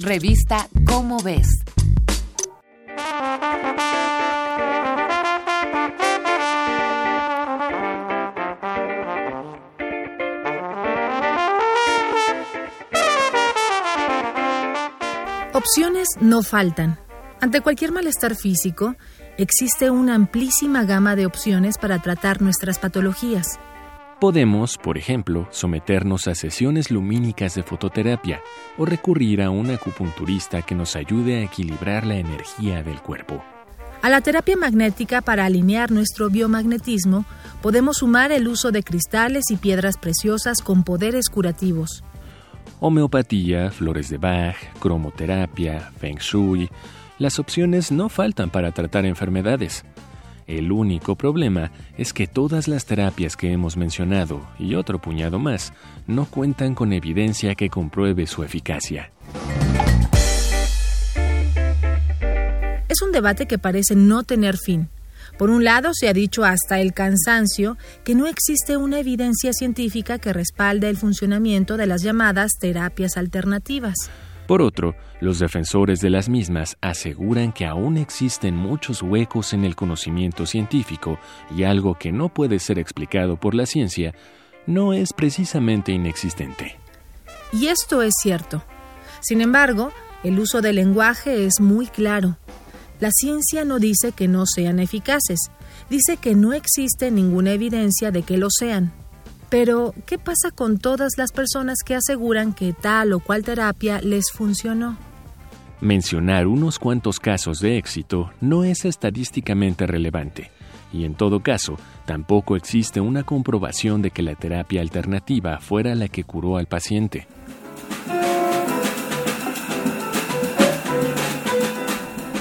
Revista Cómo ves. Opciones no faltan. Ante cualquier malestar físico, existe una amplísima gama de opciones para tratar nuestras patologías. Podemos, por ejemplo, someternos a sesiones lumínicas de fototerapia o recurrir a un acupunturista que nos ayude a equilibrar la energía del cuerpo. A la terapia magnética para alinear nuestro biomagnetismo, podemos sumar el uso de cristales y piedras preciosas con poderes curativos. Homeopatía, flores de Bach, cromoterapia, feng shui, las opciones no faltan para tratar enfermedades. El único problema es que todas las terapias que hemos mencionado y otro puñado más no cuentan con evidencia que compruebe su eficacia. Es un debate que parece no tener fin. Por un lado, se ha dicho hasta el cansancio que no existe una evidencia científica que respalde el funcionamiento de las llamadas terapias alternativas. Por otro, los defensores de las mismas aseguran que aún existen muchos huecos en el conocimiento científico y algo que no puede ser explicado por la ciencia no es precisamente inexistente. Y esto es cierto. Sin embargo, el uso del lenguaje es muy claro. La ciencia no dice que no sean eficaces, dice que no existe ninguna evidencia de que lo sean. Pero, ¿qué pasa con todas las personas que aseguran que tal o cual terapia les funcionó? Mencionar unos cuantos casos de éxito no es estadísticamente relevante, y en todo caso, tampoco existe una comprobación de que la terapia alternativa fuera la que curó al paciente.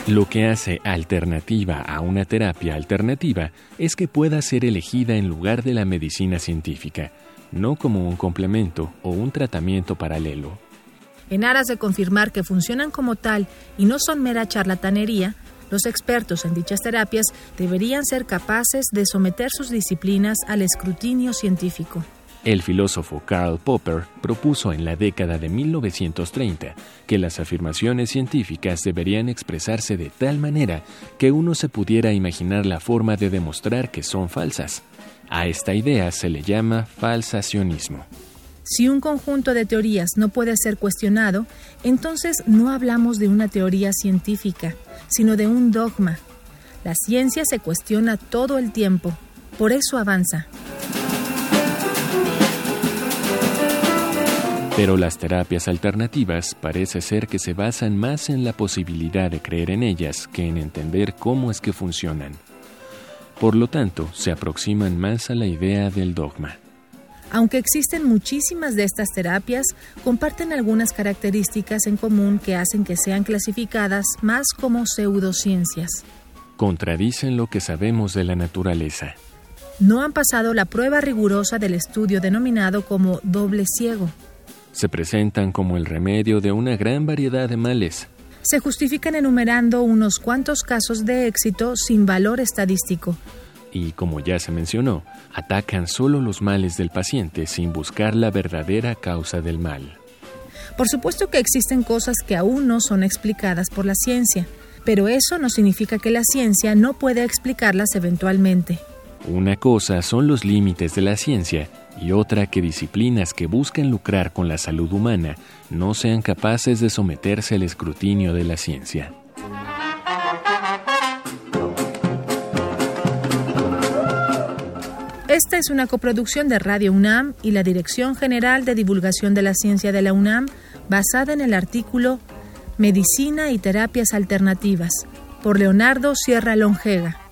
Lo que hace alternativa a una terapia alternativa es que pueda ser elegida en lugar de la medicina científica, no como un complemento o un tratamiento paralelo. En aras de confirmar que funcionan como tal y no son mera charlatanería, los expertos en dichas terapias deberían ser capaces de someter sus disciplinas al escrutinio científico. El filósofo Karl Popper propuso en la década de 1930 que las afirmaciones científicas deberían expresarse de tal manera que uno se pudiera imaginar la forma de demostrar que son falsas. A esta idea se le llama falsacionismo. Si un conjunto de teorías no puede ser cuestionado, entonces no hablamos de una teoría científica, sino de un dogma. La ciencia se cuestiona todo el tiempo, por eso avanza. Pero las terapias alternativas parece ser que se basan más en la posibilidad de creer en ellas que en entender cómo es que funcionan. Por lo tanto, se aproximan más a la idea del dogma. Aunque existen muchísimas de estas terapias, comparten algunas características en común que hacen que sean clasificadas más como pseudociencias. Contradicen lo que sabemos de la naturaleza. No han pasado la prueba rigurosa del estudio denominado como doble ciego se presentan como el remedio de una gran variedad de males. Se justifican enumerando unos cuantos casos de éxito sin valor estadístico. Y como ya se mencionó, atacan solo los males del paciente sin buscar la verdadera causa del mal. Por supuesto que existen cosas que aún no son explicadas por la ciencia, pero eso no significa que la ciencia no pueda explicarlas eventualmente. Una cosa son los límites de la ciencia y otra que disciplinas que buscan lucrar con la salud humana no sean capaces de someterse al escrutinio de la ciencia. Esta es una coproducción de Radio UNAM y la Dirección General de Divulgación de la Ciencia de la UNAM, basada en el artículo Medicina y Terapias Alternativas, por Leonardo Sierra Longega.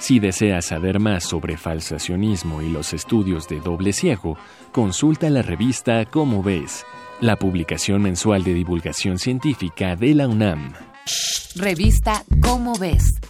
Si deseas saber más sobre falsacionismo y los estudios de doble ciego, consulta la revista Cómo ves, la publicación mensual de divulgación científica de la UNAM. Revista Cómo ves.